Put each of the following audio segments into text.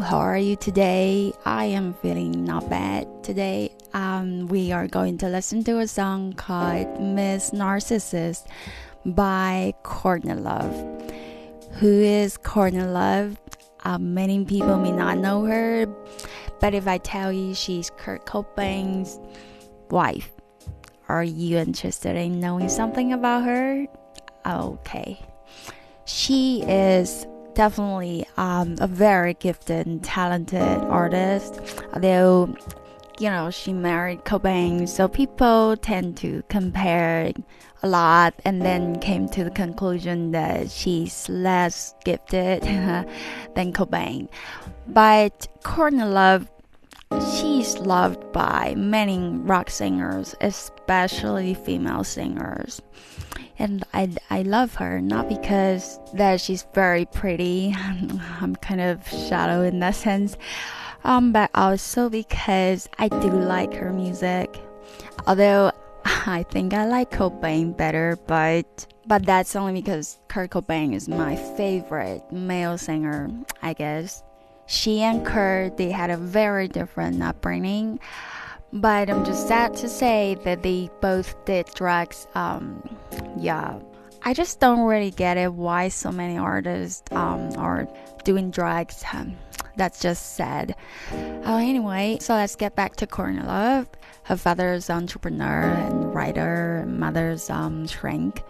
How are you today? I am feeling not bad today. Um, we are going to listen to a song called Miss Narcissist by Courtney Love. Who is Courtney Love? Uh, many people may not know her, but if I tell you she's Kurt Cobain's wife, are you interested in knowing something about her? Okay. She is definitely um, a very gifted and talented artist. Although, you know, she married Cobain, so people tend to compare a lot and then came to the conclusion that she's less gifted than Cobain. But Courtney Love, she's loved by many rock singers, especially female singers. And I, I love her not because that she's very pretty i'm kind of shallow in that sense um, but also because i do like her music. Although i think i like cobain better but but that's only because kurt cobain is my favorite male singer i guess she and kurt they had a very different upbringing but I'm just sad to say that they both did drugs. Um, yeah, I just don't really get it why so many artists um, are doing drugs. That's just sad. Uh, anyway, so let's get back to Courtney Love. Her father's entrepreneur and writer, mother's um, shrink.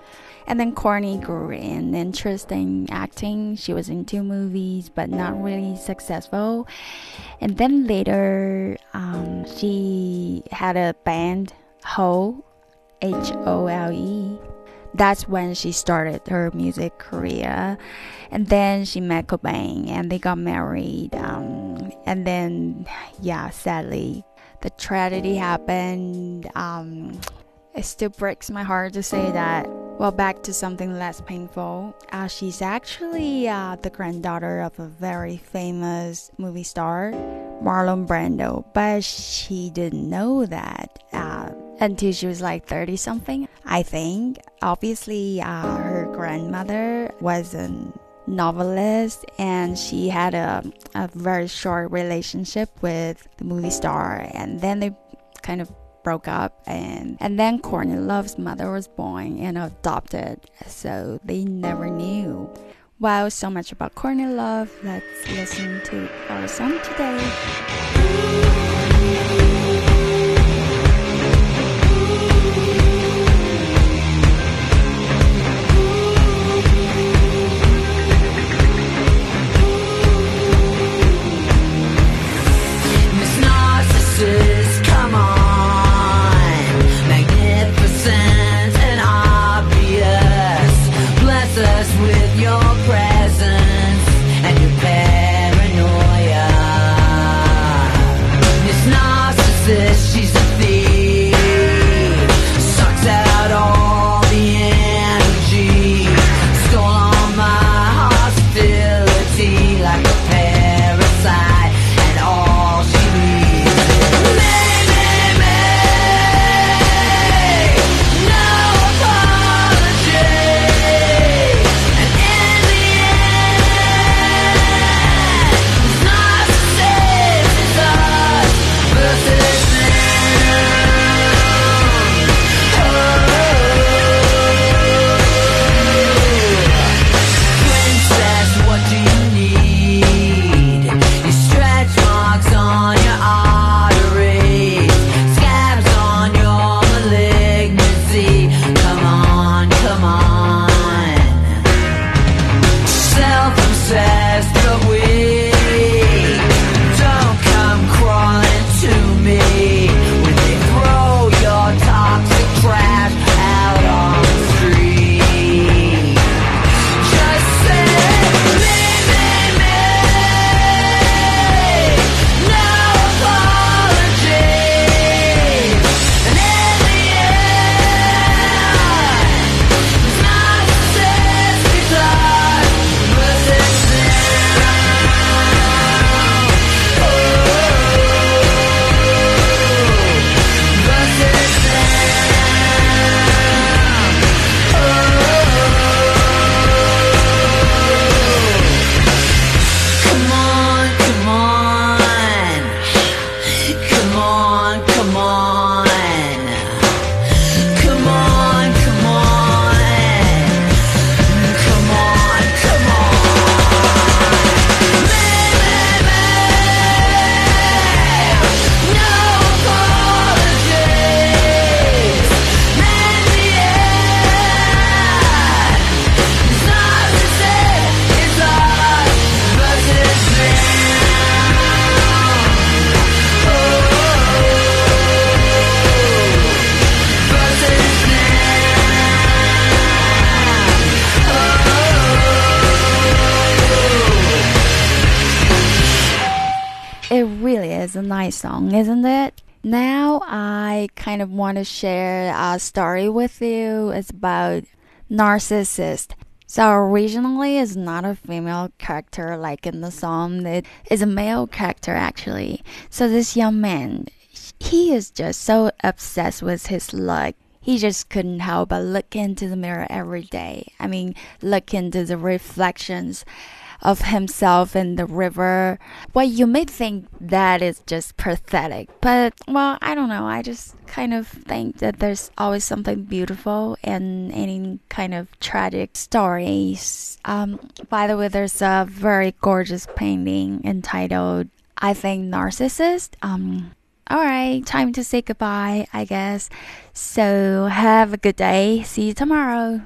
And then Courtney grew in interest in acting. She was in two movies, but not really successful. And then later, um, she had a band, Hole, H O L E. That's when she started her music career. And then she met Cobain and they got married. Um, and then, yeah, sadly, the tragedy happened. Um, it still breaks my heart to say that well, back to something less painful. Uh, she's actually uh, the granddaughter of a very famous movie star, Marlon Brando, but she didn't know that uh, until she was like 30 something, I think. Obviously, uh, her grandmother was a novelist and she had a, a very short relationship with the movie star, and then they kind of broke up and and then Courtney Love's mother was born and adopted, so they never knew. Wow, so much about Courtney Love. Let's listen to our song today. A nice song, isn't it? Now I kind of want to share a story with you. It's about narcissist. So originally it's not a female character like in the song. It is a male character actually. So this young man, he is just so obsessed with his look. He just couldn't help but look into the mirror every day. I mean, look into the reflections of himself in the river. Well, you may think that is just pathetic, but well, I don't know. I just kind of think that there's always something beautiful in any kind of tragic stories. Um, by the way, there's a very gorgeous painting entitled I think Narcissist. Um, all right, time to say goodbye, I guess. So have a good day. See you tomorrow.